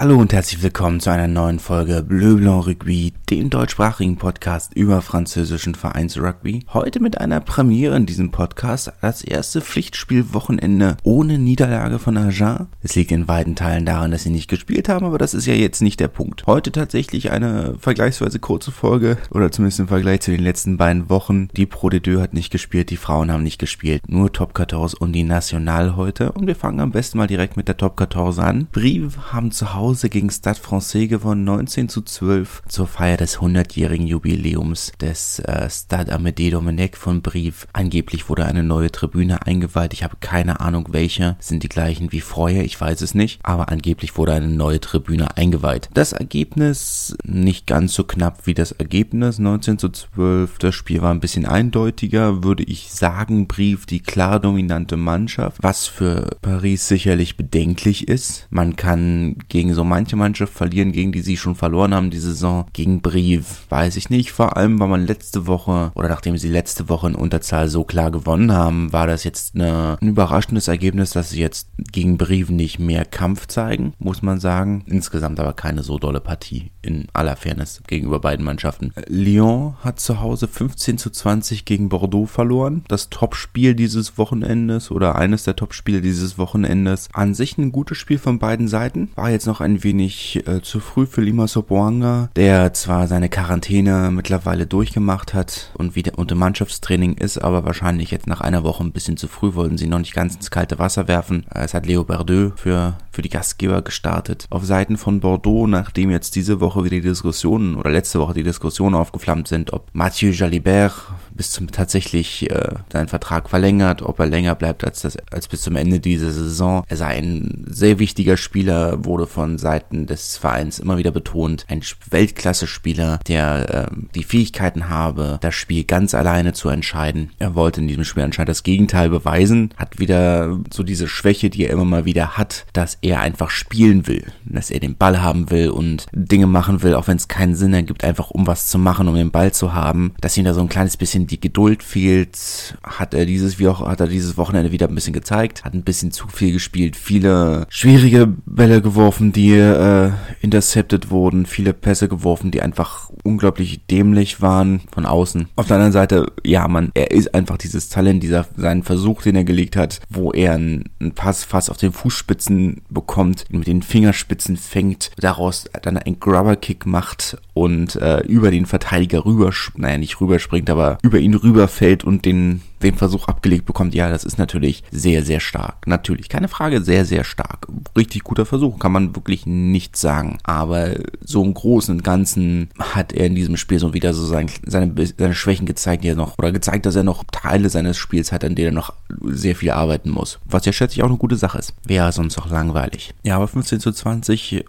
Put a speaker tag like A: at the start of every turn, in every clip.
A: Hallo und herzlich willkommen zu einer neuen Folge Bleu Blanc Rugby, dem deutschsprachigen Podcast über französischen Vereinsrugby. Heute mit einer Premiere in diesem Podcast, das erste Pflichtspielwochenende ohne Niederlage von Agen. Es liegt in weiten Teilen daran, dass sie nicht gespielt haben, aber das ist ja jetzt nicht der Punkt. Heute tatsächlich eine vergleichsweise kurze Folge, oder zumindest im Vergleich zu den letzten beiden Wochen. Die Pro de Deux hat nicht gespielt, die Frauen haben nicht gespielt, nur Top 14 und die National heute. Und wir fangen am besten mal direkt mit der Top 14 an. Brive haben zu Hause Hause gegen Stade Francais gewonnen, 19 zu 12 zur Feier des 100-jährigen Jubiläums des äh, Stade Amédée Domenech von Brive. Angeblich wurde eine neue Tribüne eingeweiht. Ich habe keine Ahnung welche. Sind die gleichen wie vorher? Ich weiß es nicht. Aber angeblich wurde eine neue Tribüne eingeweiht. Das Ergebnis nicht ganz so knapp wie das Ergebnis. 19 zu 12. Das Spiel war ein bisschen eindeutiger, würde ich sagen. Brief die klar dominante Mannschaft, was für Paris sicherlich bedenklich ist. Man kann gegen so so manche Mannschaft verlieren, gegen die sie schon verloren haben die Saison. Gegen Brive weiß ich nicht. Vor allem, weil man letzte Woche oder nachdem sie letzte Woche in Unterzahl so klar gewonnen haben, war das jetzt eine, ein überraschendes Ergebnis, dass sie jetzt gegen Brive nicht mehr Kampf zeigen, muss man sagen. Insgesamt aber keine so dolle Partie in aller Fairness gegenüber beiden Mannschaften. Lyon hat zu Hause 15 zu 20 gegen Bordeaux verloren. Das Topspiel dieses Wochenendes oder eines der Topspiele dieses Wochenendes. An sich ein gutes Spiel von beiden Seiten. War jetzt noch ein ein wenig äh, zu früh für Lima Sopoanga, der zwar seine Quarantäne mittlerweile durchgemacht hat und wieder unter Mannschaftstraining ist, aber wahrscheinlich jetzt nach einer Woche ein bisschen zu früh wollten sie noch nicht ganz ins kalte Wasser werfen. Äh, es hat Leo Berdeux für, für die Gastgeber gestartet. Auf Seiten von Bordeaux, nachdem jetzt diese Woche wieder die Diskussionen oder letzte Woche die Diskussionen aufgeflammt sind, ob Mathieu Jalibert bis zum tatsächlich äh, seinen Vertrag verlängert, ob er länger bleibt als das als bis zum Ende dieser Saison. Er sei ein sehr wichtiger Spieler, wurde von Seiten des Vereins immer wieder betont, ein Weltklasse-Spieler, der äh, die Fähigkeiten habe, das Spiel ganz alleine zu entscheiden. Er wollte in diesem Spiel anscheinend das Gegenteil beweisen, hat wieder so diese Schwäche, die er immer mal wieder hat, dass er einfach spielen will, dass er den Ball haben will und Dinge machen will, auch wenn es keinen Sinn ergibt, einfach um was zu machen, um den Ball zu haben, dass ihm da so ein kleines bisschen die Geduld fehlt, hat er dieses wie auch hat er dieses Wochenende wieder ein bisschen gezeigt, hat ein bisschen zu viel gespielt, viele schwierige Bälle geworfen, die äh, intercepted wurden, viele Pässe geworfen, die einfach unglaublich dämlich waren von außen. Auf der anderen Seite, ja, man, er ist einfach dieses Talent, dieser seinen Versuch, den er gelegt hat, wo er einen, einen Pass fast auf den Fußspitzen bekommt, mit den Fingerspitzen fängt, daraus dann einen Grubber-Kick macht und äh, über den Verteidiger rüber, naja, nicht rüberspringt, aber über ihn rüberfällt und den den Versuch abgelegt bekommt, ja, das ist natürlich sehr, sehr stark. Natürlich, keine Frage, sehr, sehr stark. Richtig guter Versuch, kann man wirklich nicht sagen. Aber so im Großen und Ganzen hat er in diesem Spiel so wieder so sein, seine, seine Schwächen gezeigt, die er noch, oder gezeigt, dass er noch Teile seines Spiels hat, an denen er noch sehr viel arbeiten muss. Was ja schätze ich auch eine gute Sache ist. Wäre sonst auch langweilig. Ja, aber 15 zu 20,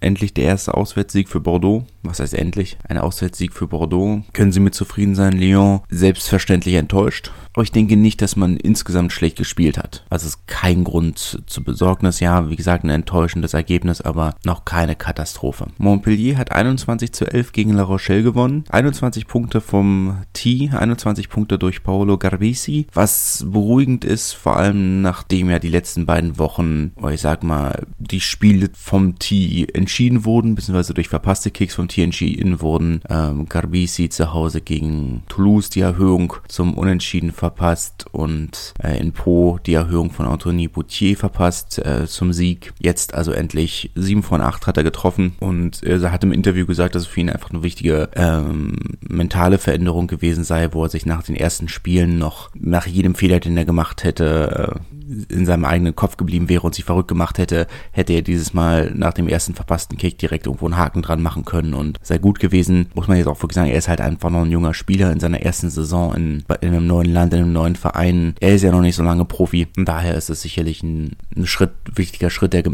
A: endlich der erste Auswärtssieg für Bordeaux. Was heißt endlich? Ein Auswärtssieg für Bordeaux. Können Sie mit zufrieden sein, Lyon? Selbstverständlich enttäuscht. Aber ich denke nicht, dass man insgesamt schlecht gespielt hat. Also es ist kein Grund zur Besorgnis. Ja, wie gesagt, ein enttäuschendes Ergebnis, aber noch keine Katastrophe. Montpellier hat 21 zu 11 gegen La Rochelle gewonnen. 21 Punkte vom T, 21 Punkte durch Paolo Garbisi. Was beruhigend ist, vor allem nachdem ja die letzten beiden Wochen, ich sag mal, die Spiele vom T entschieden wurden, beziehungsweise durch verpasste Kicks vom T entschieden wurden. Ähm, Garbisi zu Hause gegen Toulouse die Erhöhung zum Unentschieden verpasst und äh, in Po die Erhöhung von Anthony Boutier verpasst äh, zum Sieg. Jetzt also endlich 7 von 8 hat er getroffen und äh, er hat im Interview gesagt, dass es für ihn einfach eine wichtige ähm, mentale Veränderung gewesen sei, wo er sich nach den ersten Spielen noch nach jedem Fehler, den er gemacht hätte, äh, in seinem eigenen Kopf geblieben wäre und sich verrückt gemacht hätte, hätte er dieses Mal nach dem ersten verpassten Kick direkt irgendwo einen Haken dran machen können und sei gut gewesen. Muss man jetzt auch wirklich sagen, er ist halt einfach noch ein junger Spieler in seiner ersten Saison in, in einem neuen Land, in einem neuen Verein. Er ist ja noch nicht so lange Profi und daher ist es sicherlich ein, ein Schritt, wichtiger Schritt, der,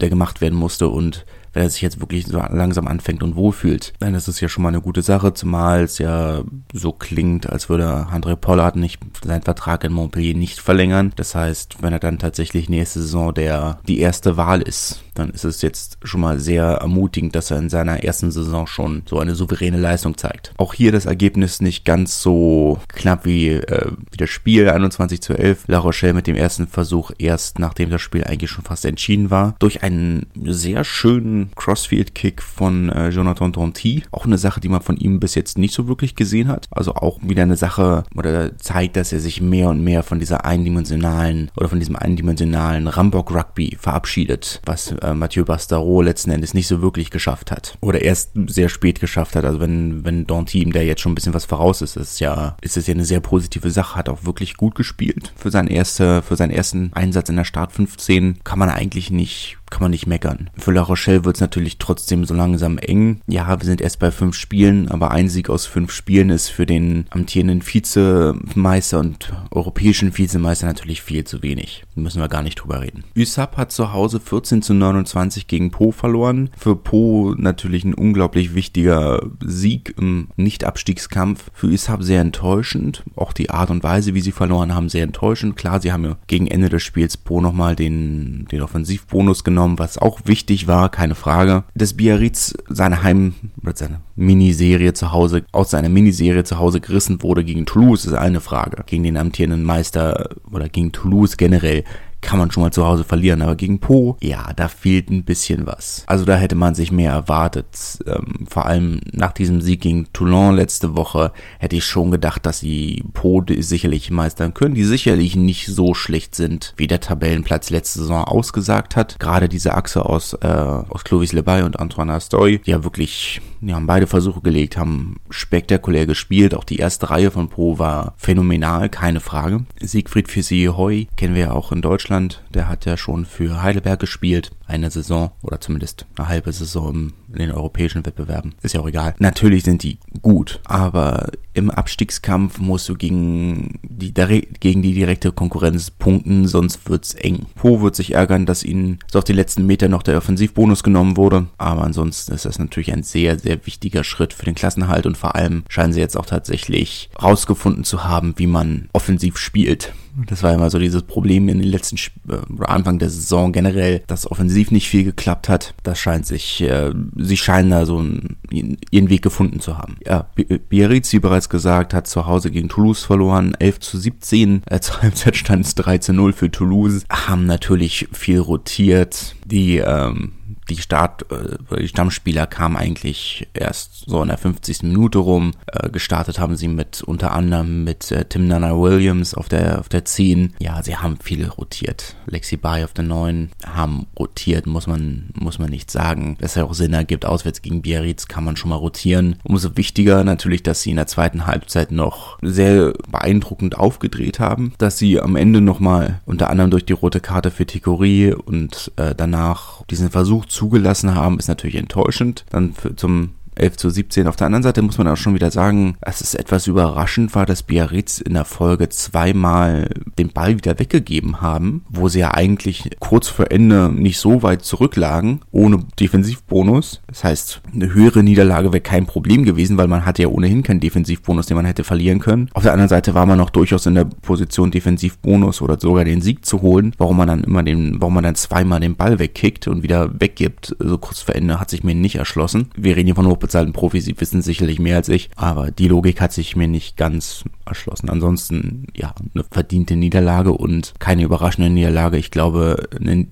A: der gemacht werden musste und wenn er sich jetzt wirklich so langsam anfängt und wohlfühlt, dann ist es ja schon mal eine gute Sache, zumal es ja so klingt, als würde André Pollard nicht seinen Vertrag in Montpellier nicht verlängern. Das heißt, wenn er dann tatsächlich nächste Saison der die erste Wahl ist, dann ist es jetzt schon mal sehr ermutigend, dass er in seiner ersten Saison schon so eine souveräne Leistung zeigt. Auch hier das Ergebnis nicht ganz so knapp wie, äh, wie das Spiel 21 zu 11. La Rochelle mit dem ersten Versuch erst nachdem das Spiel eigentlich schon fast entschieden war, durch einen sehr schönen Crossfield-Kick von äh, Jonathan Danty. Auch eine Sache, die man von ihm bis jetzt nicht so wirklich gesehen hat. Also auch wieder eine Sache, oder zeigt, dass er sich mehr und mehr von dieser eindimensionalen oder von diesem eindimensionalen Rambock-Rugby verabschiedet, was äh, Mathieu Bastaro letzten Endes nicht so wirklich geschafft hat. Oder erst sehr spät geschafft hat. Also wenn, wenn Danty ihm der jetzt schon ein bisschen was voraus ist, ist ja, ist es ja eine sehr positive Sache. Hat auch wirklich gut gespielt für seinen erste, für seinen ersten Einsatz in der Start 15. Kann man eigentlich nicht kann man nicht meckern. Für La Rochelle wird es natürlich trotzdem so langsam eng. Ja, wir sind erst bei fünf Spielen, aber ein Sieg aus fünf Spielen ist für den amtierenden Vizemeister und europäischen Vizemeister natürlich viel zu wenig. Müssen wir gar nicht drüber reden. USAP hat zu Hause 14 zu 29 gegen Po verloren. Für Po natürlich ein unglaublich wichtiger Sieg im Nicht-Abstiegskampf. Für USAP sehr enttäuschend. Auch die Art und Weise, wie sie verloren haben, sehr enttäuschend. Klar, sie haben ja gegen Ende des Spiels Po nochmal den, den Offensivbonus genommen genommen, was auch wichtig war, keine Frage. Dass Biarritz seine Heim- oder seine Miniserie zu Hause, aus seiner Miniserie zu Hause gerissen wurde gegen Toulouse, ist eine Frage. Gegen den amtierenden Meister oder gegen Toulouse generell kann man schon mal zu Hause verlieren. Aber gegen Po, ja, da fehlt ein bisschen was. Also da hätte man sich mehr erwartet. Ähm, vor allem nach diesem Sieg gegen Toulon letzte Woche hätte ich schon gedacht, dass sie Po sicherlich meistern können, die sicherlich nicht so schlecht sind, wie der Tabellenplatz letzte Saison ausgesagt hat. Gerade diese Achse aus, äh, aus Clovis Lebay und Antoine Astoy, die ja wirklich, die haben beide Versuche gelegt, haben spektakulär gespielt. Auch die erste Reihe von Po war phänomenal, keine Frage. Siegfried Fissi-Hoy kennen wir ja auch in Deutschland Deutschland. Der hat ja schon für Heidelberg gespielt, eine Saison oder zumindest eine halbe Saison in den europäischen Wettbewerben. Ist ja auch egal. Natürlich sind die gut, aber im Abstiegskampf musst du gegen die, gegen die direkte Konkurrenz punkten, sonst wird's eng. Po wird sich ärgern, dass ihnen so auf die letzten Meter noch der Offensivbonus genommen wurde, aber ansonsten ist das natürlich ein sehr, sehr wichtiger Schritt für den Klassenhalt und vor allem scheinen sie jetzt auch tatsächlich rausgefunden zu haben, wie man offensiv spielt. Das war immer so dieses Problem in den letzten Sp äh, Anfang der Saison generell, dass offensiv nicht viel geklappt hat. Das scheint sich, äh, sie scheinen da so einen, ihren Weg gefunden zu haben. Ja, Biarritz, wie bereits gesagt, hat zu Hause gegen Toulouse verloren, 11 zu 17. Äh, zur Halbzeit stand es 3 zu 0 für Toulouse. Haben natürlich viel rotiert. Die ähm, die Start, äh, die Stammspieler kamen eigentlich erst so in der 50. Minute rum. Äh, gestartet haben sie mit unter anderem mit äh, Tim Nana Williams auf der auf der 10. Ja, sie haben viel rotiert. Lexi Bay auf der 9 haben rotiert, muss man muss man nicht sagen. Dass ja auch Sinn ergibt, auswärts gegen Biarritz kann man schon mal rotieren. Umso wichtiger natürlich, dass sie in der zweiten Halbzeit noch sehr beeindruckend aufgedreht haben, dass sie am Ende nochmal unter anderem durch die rote Karte für Tikorie und äh, danach diesen Versuch zugelassen haben, ist natürlich enttäuschend. Dann für, zum 11 zu 17. Auf der anderen Seite muss man auch schon wieder sagen, dass es etwas überraschend war, dass Biarritz in der Folge zweimal den Ball wieder weggegeben haben, wo sie ja eigentlich kurz vor Ende nicht so weit zurücklagen, ohne Defensivbonus. Das heißt, eine höhere Niederlage wäre kein Problem gewesen, weil man hatte ja ohnehin keinen Defensivbonus, den man hätte verlieren können. Auf der anderen Seite war man noch durchaus in der Position, Defensivbonus oder sogar den Sieg zu holen. Warum man dann immer den, warum man dann zweimal den Ball wegkickt und wieder weggibt, so kurz vor Ende, hat sich mir nicht erschlossen. Wir reden hier von hochbezahlten Profis, sie wissen sicherlich mehr als ich, aber die Logik hat sich mir nicht ganz erschlossen. Ansonsten, ja, eine verdiente Niederlage und keine überraschende Niederlage. Ich glaube, ne,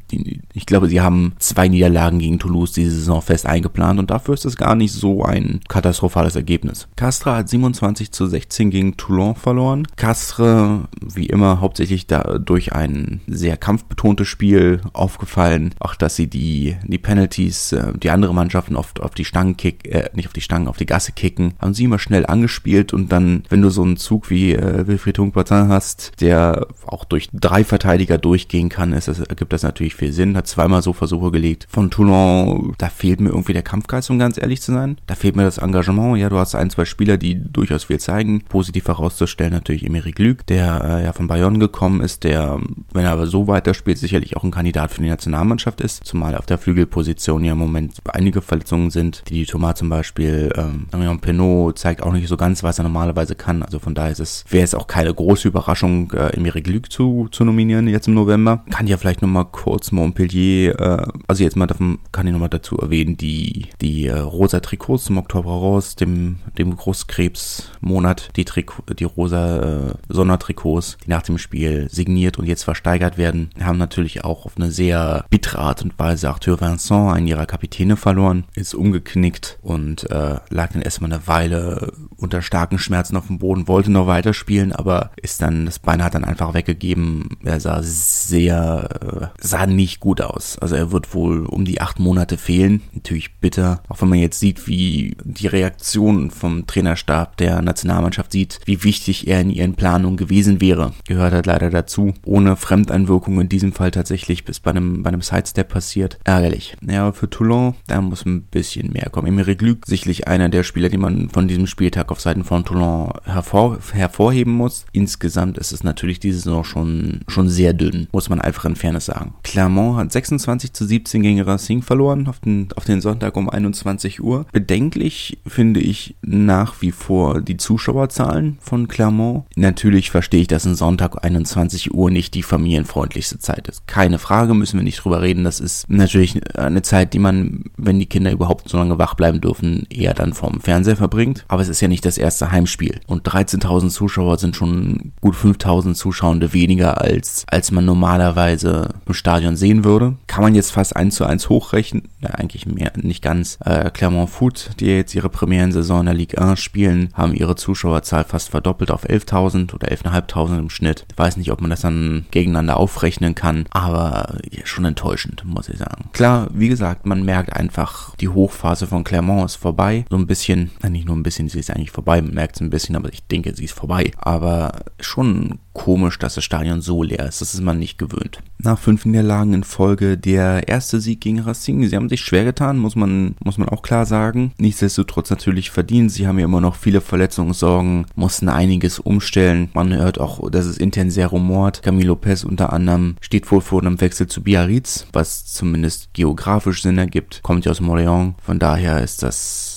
A: ich glaube, sie haben zwei Niederlagen gegen Toulouse diese Saison fest eingeplant und dafür ist es gar nicht so ein katastrophales Ergebnis. Castres hat 27 zu 16 gegen Toulon verloren. Castres, wie immer, hauptsächlich da durch ein sehr kampfbetontes Spiel aufgefallen. Auch, dass sie die, die Penalties, äh, die andere Mannschaften oft auf die Stangen kicken, äh, nicht auf die Stangen, auf die Gasse kicken, haben sie immer schnell angespielt und dann, wenn du so einen Zug wie äh, Wilfried Hunkbarzan hast, der auch durch drei Verteidiger durchgehen kann, ist das, ergibt das natürlich viel Sinn. Hat zweimal so Versuche gelegt. Von Toulon, da fehlt mir irgendwie der Kampfgeist, um ganz ehrlich zu sein. Da fehlt mir das Engagement. Ja, du hast ein, zwei Spieler, die durchaus viel zeigen. Positiv herauszustellen natürlich Emery Glück, der äh, ja von Bayonne gekommen ist, der, wenn er aber so weiterspielt, sicherlich auch ein Kandidat für die Nationalmannschaft ist. Zumal auf der Flügelposition ja im Moment einige Verletzungen sind, die die Thomas zum Beispiel ähm, Marion Penot zeigt auch nicht so ganz, was er normalerweise kann. Also von daher ist es, wäre es auch keine große Überraschung, äh, Emeric Luc zu, zu nominieren jetzt im November. Kann ja vielleicht nochmal kurz Montpellier, äh, also jetzt mal davon, kann ich nochmal dazu erwähnen, die, die äh, rosa Trikots zum Oktober raus, dem, dem Großkrebsmonat, die, Triko, die rosa äh, Sondertrikots, die nach dem Spiel signiert und jetzt versteigert werden, haben natürlich auch auf eine sehr bittere Art und Weise Arthur Vincent, einen ihrer Kapitäne, verloren, ist umgeknickt und äh, lag dann erstmal eine Weile unter starken Schmerzen auf dem Boden, wollte noch weiterspielen, aber ist dann, das Bein hat dann einfach weggegeben. Er sah sehr, äh, sah nicht gut aus. Also er wird wohl um die acht Monate fehlen. Natürlich bitter, auch wenn man jetzt sieht, wie die Reaktion vom Trainerstab der Nationalmannschaft sieht, wie wichtig er in ihren Planungen gewesen wäre. Gehört halt leider dazu. Ohne Fremdeinwirkung in diesem Fall tatsächlich bis bei einem, bei einem Sidestep passiert. Ärgerlich. Ja, für Toulon, da muss ein bisschen mehr kommen. Emery Glück, sicherlich einer der Spieler, die man von diesem Spieltag auf Seiten von Toulon hervor, hervorheben muss. Insgesamt ist es natürlich diese Saison schon, schon sehr dünn, muss man einfach in Fairness sagen. Clermont hat 26 zu 17 gegen Racing verloren auf den, auf den Sonntag um 21 Uhr. Bedenklich finde ich nach wie vor die Zuschauerzahlen von Clermont. Natürlich verstehe ich, dass ein Sonntag 21 Uhr nicht die familienfreundlichste Zeit ist. Keine Frage, müssen wir nicht drüber reden. Das ist natürlich eine Zeit, die man, wenn die Kinder überhaupt so lange wach bleiben dürfen, eher dann vorm Fernseher verbringt. Aber es ist ja nicht das erste Heimspiel. Und 13.000 Zuschauer sind schon gut 5.000 Zuschauende weniger als, als man normalerweise im Stadion sehen würde. Kann man jetzt fast eins zu eins hochrechnen. Ja, eigentlich mehr, nicht ganz. Äh, Clermont Foot, die jetzt ihre Premierensaison in der Ligue 1 spielen, haben ihre Zuschauerzahl fast verdoppelt auf 11.000 oder 11.500 im Schnitt. Ich weiß nicht, ob man das dann gegeneinander aufrechnen kann, aber schon enttäuschend, muss ich sagen. Klar, wie gesagt, man merkt einfach, die Hochphase von Clermont ist vorbei. So ein bisschen, nicht nur ein bisschen, sie ist eigentlich vorbei, man merkt es ein bisschen, aber ich denke, sie ist vorbei. Aber schon komisch, dass das Stadion so leer ist. Das ist man nicht gewöhnt. Nach fünf Niederlagen in Folge der erste Sieg gegen Racing. Sie haben sich schwer getan, muss man, muss man auch klar sagen. Nichtsdestotrotz natürlich verdient. Sie haben ja immer noch viele Verletzungssorgen, mussten einiges umstellen. Man hört auch, dass es intern sehr rumort. Camilo Lopez unter anderem steht wohl vor einem Wechsel zu Biarritz, was zumindest geografisch Sinn ergibt. Kommt ja aus Montreal. Von daher ist das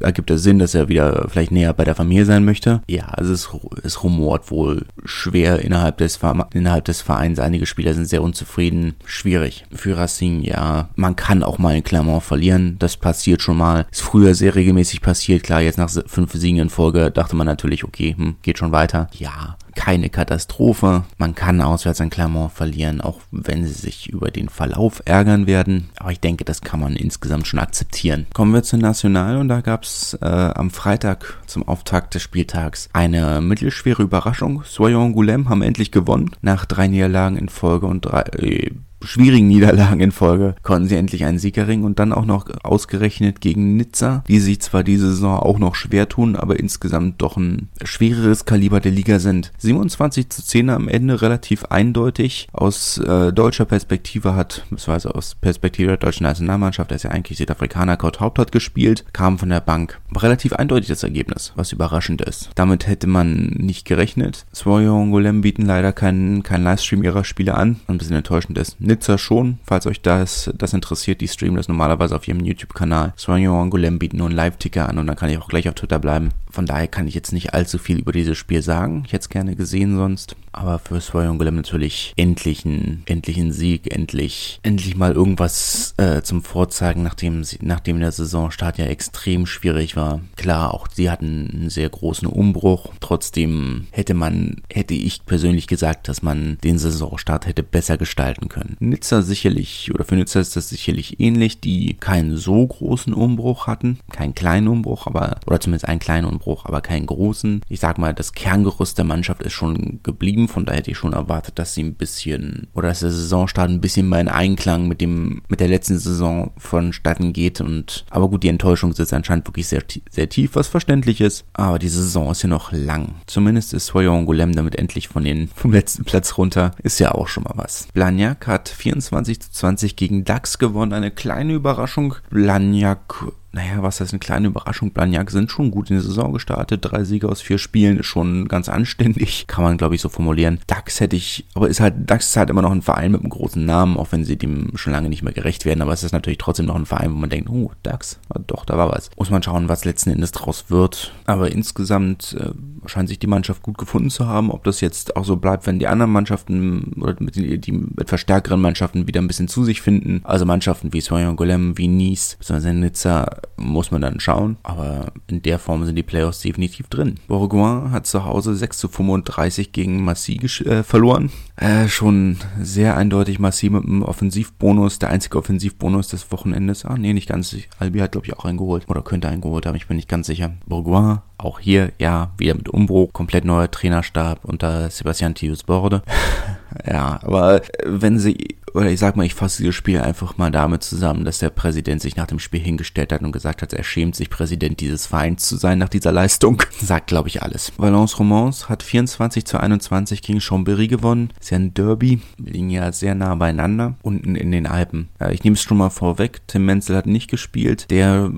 A: ergibt es Sinn, dass er wieder vielleicht näher bei der Familie sein möchte. Ja, also es, es rumort wohl schwer innerhalb des, innerhalb des Vereins. Einige Spieler sind sehr unzufrieden. Schwierig. Für Racing, ja, man kann auch mal in Clermont verlieren. Das passiert schon mal. Ist früher sehr regelmäßig passiert. Klar, jetzt nach fünf Siegen in Folge dachte man natürlich, okay, hm, geht schon weiter. Ja, keine Katastrophe. Man kann auswärts an Clermont verlieren, auch wenn sie sich über den Verlauf ärgern werden. Aber ich denke, das kann man insgesamt schon akzeptieren. Kommen wir zur National und da gab es äh, am Freitag zum Auftakt des Spieltags eine mittelschwere Überraschung. Soyon Goulem haben endlich gewonnen nach drei Niederlagen in Folge und drei, äh, schwierigen Niederlagen in Folge konnten sie endlich einen Sieg erringen und dann auch noch ausgerechnet gegen Nizza, die sich zwar diese Saison auch noch schwer tun, aber insgesamt doch ein schwereres Kaliber der Liga sind. 27 zu 10 am Ende relativ eindeutig. Aus äh, deutscher Perspektive hat, beziehungsweise aus Perspektive der deutschen Nationalmannschaft, der ist ja eigentlich Südafrikaner, Kurt Haupt hat gespielt, kam von der Bank. Relativ eindeutig das Ergebnis, was überraschend ist. Damit hätte man nicht gerechnet. Swoyo und Golem bieten leider keinen kein Livestream ihrer Spiele an, ein bisschen enttäuschend ist. Nizza schon, falls euch das, das interessiert, die streamen das normalerweise auf ihrem YouTube-Kanal. Und Golem bieten nur einen Live-Ticker an und dann kann ich auch gleich auf Twitter bleiben. Von daher kann ich jetzt nicht allzu viel über dieses Spiel sagen. Ich hätte es gerne gesehen sonst. Aber für Swoyon Golem natürlich endlich ein, endlich ein Sieg, endlich, endlich mal irgendwas äh, zum Vorzeigen, nachdem, nachdem der Saisonstart ja extrem schwierig war. Klar, auch sie hatten einen sehr großen Umbruch. Trotzdem hätte man, hätte ich persönlich gesagt, dass man den Saisonstart hätte besser gestalten können. Nizza sicherlich, oder für Nizza ist das sicherlich ähnlich, die keinen so großen Umbruch hatten. Keinen kleinen Umbruch, aber, oder zumindest einen kleinen Umbruch Umbruch, aber keinen großen. Ich sag mal, das Kerngerüst der Mannschaft ist schon geblieben, von daher hätte ich schon erwartet, dass sie ein bisschen oder dass der Saisonstart ein bisschen mal in Einklang mit dem mit der letzten Saison vonstatten geht und aber gut, die Enttäuschung sitzt anscheinend wirklich sehr sehr tief, was verständlich ist, aber die Saison ist ja noch lang. Zumindest ist Soyon Golem damit endlich von den vom letzten Platz runter, ist ja auch schon mal was. Blagnac hat 24 zu 20 gegen DAX gewonnen, eine kleine Überraschung. Blagnac naja, was heißt eine kleine Überraschung? Blagnac sind schon gut in die Saison gestartet. Drei Siege aus vier Spielen ist schon ganz anständig. Kann man, glaube ich, so formulieren. DAX hätte ich, aber ist halt, DAX ist halt immer noch ein Verein mit einem großen Namen, auch wenn sie dem schon lange nicht mehr gerecht werden. Aber es ist natürlich trotzdem noch ein Verein, wo man denkt, oh, DAX, doch, da war was. Muss man schauen, was letzten Endes draus wird. Aber insgesamt äh, scheint sich die Mannschaft gut gefunden zu haben. Ob das jetzt auch so bleibt, wenn die anderen Mannschaften oder die, die etwas stärkeren Mannschaften wieder ein bisschen zu sich finden. Also Mannschaften wie Soyon Golem, wie Nice, beziehungsweise Nizza, muss man dann schauen. Aber in der Form sind die Playoffs definitiv drin. Bourgoin hat zu Hause 6 zu 35 gegen Massy äh, verloren. Äh, schon sehr eindeutig Massy mit einem Offensivbonus, der einzige Offensivbonus des Wochenendes. Ah, nee, nicht ganz. Albi hat, glaube ich, auch einen geholt. Oder könnte einen geholt haben, ich bin nicht ganz sicher. Bourgoin, auch hier, ja, wieder mit Umbruch, komplett neuer Trainerstab unter Sebastian Thius Borde. ja, aber wenn sie oder ich sag mal, ich fasse dieses Spiel einfach mal damit zusammen, dass der Präsident sich nach dem Spiel hingestellt hat und gesagt hat, er schämt sich, Präsident dieses Vereins zu sein nach dieser Leistung. Sagt, glaube ich, alles. Valence Romans hat 24 zu 21 gegen Chambéry gewonnen. Ist ja ein Derby. Wir liegen ja sehr nah beieinander. Unten in den Alpen. Ich nehme es schon mal vorweg. Tim Menzel hat nicht gespielt. Der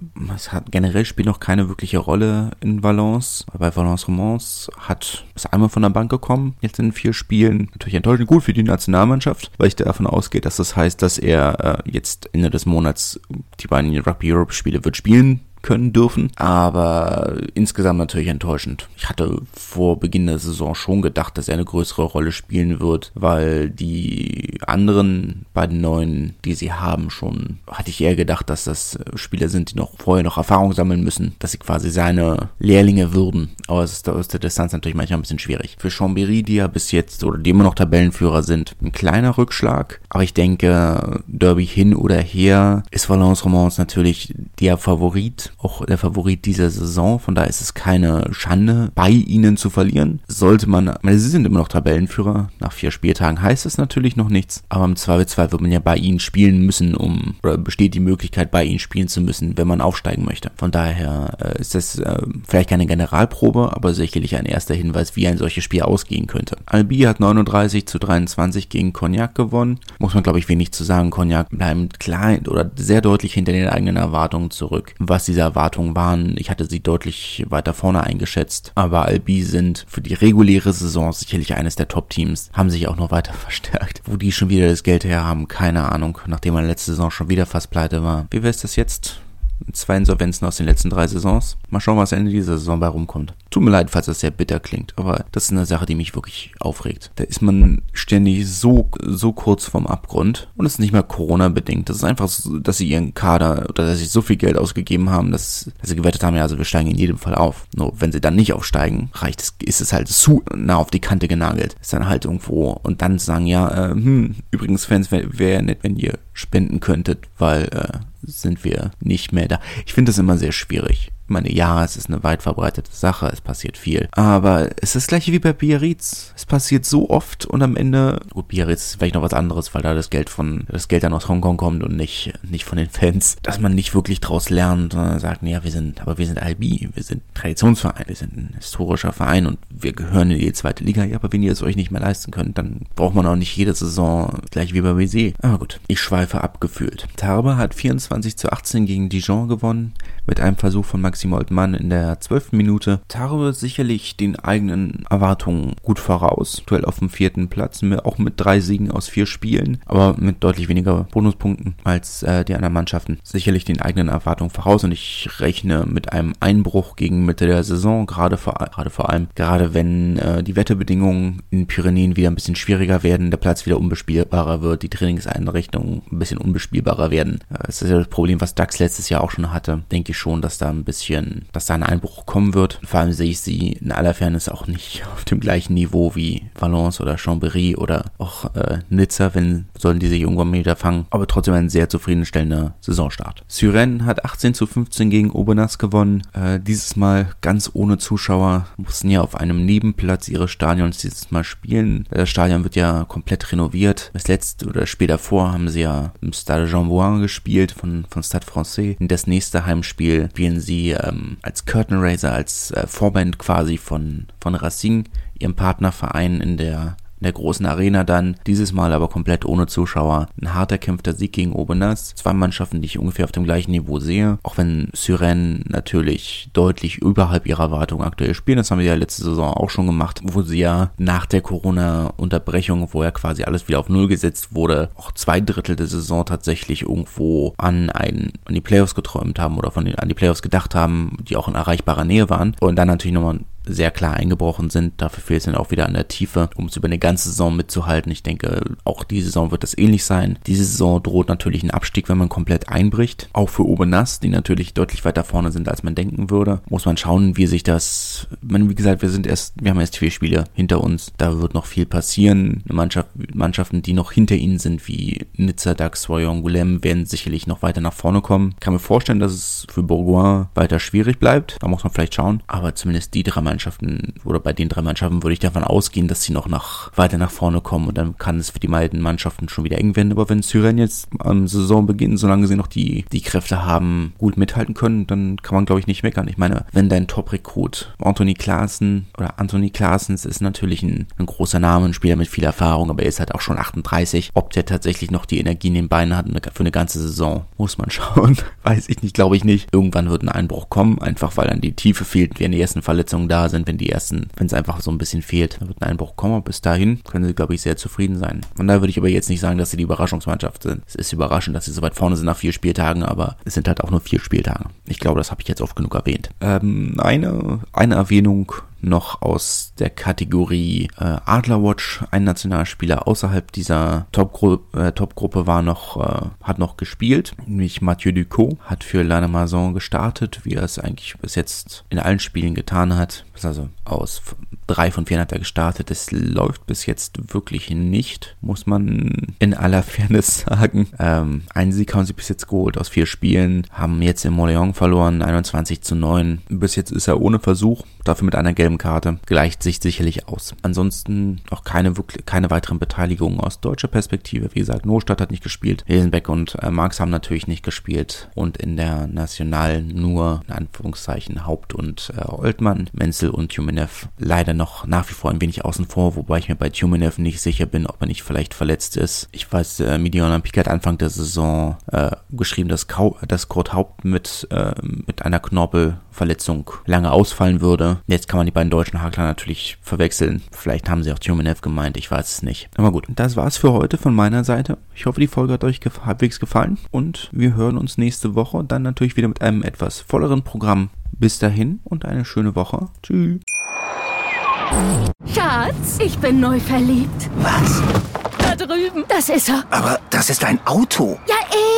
A: hat generell spielt noch keine wirkliche Rolle in Valence. Bei Valence Romans hat ist einmal von der Bank gekommen. Jetzt in vier Spielen. Natürlich enttäuschend gut für die Nationalmannschaft, weil ich davon aus ausgeht, dass das heißt, dass er äh, jetzt Ende des Monats die beiden Rugby Europe Spiele wird spielen können dürfen, aber insgesamt natürlich enttäuschend. Ich hatte vor Beginn der Saison schon gedacht, dass er eine größere Rolle spielen wird, weil die anderen beiden Neuen, die sie haben, schon hatte ich eher gedacht, dass das Spieler sind, die noch vorher noch Erfahrung sammeln müssen, dass sie quasi seine Lehrlinge würden. Aber es ist aus der Distanz natürlich manchmal ein bisschen schwierig. Für Chambéry, die ja bis jetzt oder die immer noch Tabellenführer sind, ein kleiner Rückschlag. Aber ich denke, Derby hin oder her ist Valence Romans natürlich der Favorit auch der Favorit dieser Saison. Von daher ist es keine Schande, bei ihnen zu verlieren. Sollte man, meine, sie sind immer noch Tabellenführer. Nach vier Spieltagen heißt es natürlich noch nichts. Aber im Zweifelsfall wird man ja bei ihnen spielen müssen, um, oder besteht die Möglichkeit, bei ihnen spielen zu müssen, wenn man aufsteigen möchte. Von daher äh, ist das äh, vielleicht keine Generalprobe, aber sicherlich ein erster Hinweis, wie ein solches Spiel ausgehen könnte. Albi hat 39 zu 23 gegen Cognac gewonnen. Muss man, glaube ich, wenig zu sagen. Cognac bleibt klein oder sehr deutlich hinter den eigenen Erwartungen zurück, was dieser Erwartungen waren. Ich hatte sie deutlich weiter vorne eingeschätzt. Aber Albi sind für die reguläre Saison sicherlich eines der Top-Teams. Haben sich auch noch weiter verstärkt. Wo die schon wieder das Geld her haben, keine Ahnung. Nachdem man letzte Saison schon wieder fast pleite war. Wie wäre es das jetzt? Zwei Insolvenzen aus den letzten drei Saisons. Mal schauen, was Ende dieser Saison bei rumkommt. Tut mir leid, falls das sehr bitter klingt, aber das ist eine Sache, die mich wirklich aufregt. Da ist man ständig so, so kurz vom Abgrund und es ist nicht mal Corona-bedingt. Das ist einfach so, dass sie ihren Kader oder dass sie so viel Geld ausgegeben haben, dass, dass sie gewettet haben, ja, also wir steigen in jedem Fall auf. Nur wenn sie dann nicht aufsteigen, reicht es, ist es halt zu nah auf die Kante genagelt. Ist dann halt irgendwo und dann sagen, ja, äh, hm, übrigens Fans, wäre wär nett, wenn ihr spenden könntet, weil äh, sind wir nicht mehr da. Ich finde das immer sehr schwierig. Ich meine, ja, es ist eine weit verbreitete Sache, es passiert viel. Aber es ist das gleiche wie bei Biarritz. Es passiert so oft und am Ende, gut, Biarritz ist vielleicht noch was anderes, weil da das Geld von, das Geld dann aus Hongkong kommt und nicht, nicht von den Fans, dass man nicht wirklich draus lernt, sondern sagt, ja, wir sind, aber wir sind Albi, wir sind Traditionsverein, wir sind ein historischer Verein und wir gehören in die zweite Liga. Ja, aber wenn ihr es euch nicht mehr leisten könnt, dann braucht man auch nicht jede Saison gleich wie bei BC. Aber gut, ich schweife abgefühlt. Tarbe hat 24 zu 18 gegen Dijon gewonnen mit einem Versuch von Maxim Oldmann in der 12. Minute. Taro sicherlich den eigenen Erwartungen gut voraus. Duell auf dem vierten Platz, auch mit drei Siegen aus vier Spielen, aber mit deutlich weniger Bonuspunkten als äh, die anderen Mannschaften. Sicherlich den eigenen Erwartungen voraus und ich rechne mit einem Einbruch gegen Mitte der Saison, gerade vor, gerade vor allem, gerade wenn äh, die Wetterbedingungen in Pyrenäen wieder ein bisschen schwieriger werden, der Platz wieder unbespielbarer wird, die Trainingseinrichtungen ein bisschen unbespielbarer werden. Äh, das ist ja das Problem, was DAX letztes Jahr auch schon hatte. Denke schon, dass da ein bisschen, dass da ein Einbruch kommen wird. Vor allem sehe ich sie in aller Fairness auch nicht auf dem gleichen Niveau wie Valence oder Chambéry oder auch äh, Nizza, wenn sollen diese irgendwann wieder fangen. Aber trotzdem ein sehr zufriedenstellender Saisonstart. Syren hat 18 zu 15 gegen Obernas gewonnen. Äh, dieses Mal ganz ohne Zuschauer. Mussten ja auf einem Nebenplatz ihres Stadions dieses Mal spielen. Das Stadion wird ja komplett renoviert. Das letzte oder später davor haben sie ja im Stade Jean Bouin gespielt von, von Stade Francais. In das nächste Heimspiel Beispiel spielen sie ähm, als Curtain Raiser, als äh, Vorband quasi von, von Racing, ihrem Partnerverein in der in der großen Arena dann. Dieses Mal aber komplett ohne Zuschauer. Ein harter kämpfter Sieg gegen Obenas. Zwei Mannschaften, die ich ungefähr auf dem gleichen Niveau sehe. Auch wenn Syren natürlich deutlich überhalb ihrer Erwartungen aktuell spielen. Das haben wir ja letzte Saison auch schon gemacht, wo sie ja nach der Corona-Unterbrechung, wo ja quasi alles wieder auf Null gesetzt wurde, auch zwei Drittel der Saison tatsächlich irgendwo an, ein, an die Playoffs geträumt haben oder von den, an die Playoffs gedacht haben, die auch in erreichbarer Nähe waren. Und dann natürlich nochmal sehr klar eingebrochen sind. Dafür fehlt es dann auch wieder an der Tiefe, um es über eine ganze Saison mitzuhalten. Ich denke, auch diese Saison wird das ähnlich sein. Diese Saison droht natürlich ein Abstieg, wenn man komplett einbricht. Auch für Obenass, die natürlich deutlich weiter vorne sind, als man denken würde. Muss man schauen, wie sich das, man, wie gesagt, wir sind erst, wir haben erst vier Spiele hinter uns. Da wird noch viel passieren. Mannschaft, Mannschaften, die noch hinter ihnen sind, wie Nizza, Dax, Royan, Goulem, werden sicherlich noch weiter nach vorne kommen. Kann mir vorstellen, dass es für Bourgoin weiter schwierig bleibt. Da muss man vielleicht schauen. Aber zumindest die drei Mannschaften Mannschaften oder bei den drei Mannschaften würde ich davon ausgehen, dass sie noch nach, weiter nach vorne kommen und dann kann es für die beiden Mannschaften schon wieder eng werden. Aber wenn Syren jetzt am Saisonbeginn, solange sie noch die, die Kräfte haben, gut mithalten können, dann kann man glaube ich nicht meckern. Ich meine, wenn dein Top-Rekrut Anthony Klaassen oder Anthony Klaassens ist natürlich ein, ein großer Name, ein Spieler mit viel Erfahrung, aber er ist halt auch schon 38. Ob der tatsächlich noch die Energie in den Beinen hat für eine ganze Saison, muss man schauen. Weiß ich nicht, glaube ich nicht. Irgendwann wird ein Einbruch kommen, einfach weil dann die Tiefe fehlt, wenn die ersten Verletzungen da sind, wenn die ersten, wenn es einfach so ein bisschen fehlt, dann wird ein Einbruch kommen. Bis dahin können sie, glaube ich, sehr zufrieden sein. Von daher würde ich aber jetzt nicht sagen, dass sie die Überraschungsmannschaft sind. Es ist überraschend, dass sie so weit vorne sind nach vier Spieltagen, aber es sind halt auch nur vier Spieltage. Ich glaube, das habe ich jetzt oft genug erwähnt. Ähm, eine, eine Erwähnung noch aus der Kategorie äh, Adlerwatch. Ein Nationalspieler außerhalb dieser äh, Topgruppe war noch, äh, hat noch gespielt, nämlich Mathieu Ducot, hat für Lannemazon gestartet, wie er es eigentlich bis jetzt in allen Spielen getan hat. Also aus drei von vier hat er gestartet. Es läuft bis jetzt wirklich nicht, muss man in aller Fairness sagen. Ähm, einen Sieg haben sie bis jetzt geholt aus vier Spielen, haben jetzt in Moleon verloren, 21 zu 9. Bis jetzt ist er ohne Versuch, dafür mit einer gelben Karte. Gleicht sich sicherlich aus. Ansonsten auch keine, keine weiteren Beteiligungen aus deutscher Perspektive. Wie gesagt, Nostadt hat nicht gespielt, Hilsenbeck und äh, Marx haben natürlich nicht gespielt und in der National nur in Anführungszeichen Haupt und äh, Oltmann, Menzel und Jumenev leider noch nach wie vor ein wenig außen vor, wobei ich mir bei Tumenev nicht sicher bin, ob er nicht vielleicht verletzt ist. Ich weiß, äh, Midian Pik hat Anfang der Saison äh, geschrieben, dass, Kau dass Kurt Haupt mit, äh, mit einer Knorpelverletzung lange ausfallen würde. Jetzt kann man die beiden deutschen Hakler natürlich verwechseln. Vielleicht haben sie auch Tumenev gemeint, ich weiß es nicht. Aber gut, das war's für heute von meiner Seite. Ich hoffe, die Folge hat euch gef halbwegs gefallen und wir hören uns nächste Woche dann natürlich wieder mit einem etwas volleren Programm. Bis dahin und eine schöne Woche. Tschüss.
B: Schatz, ich bin neu verliebt.
C: Was?
B: Da drüben. Das ist er.
C: Aber das ist ein Auto.
B: Ja,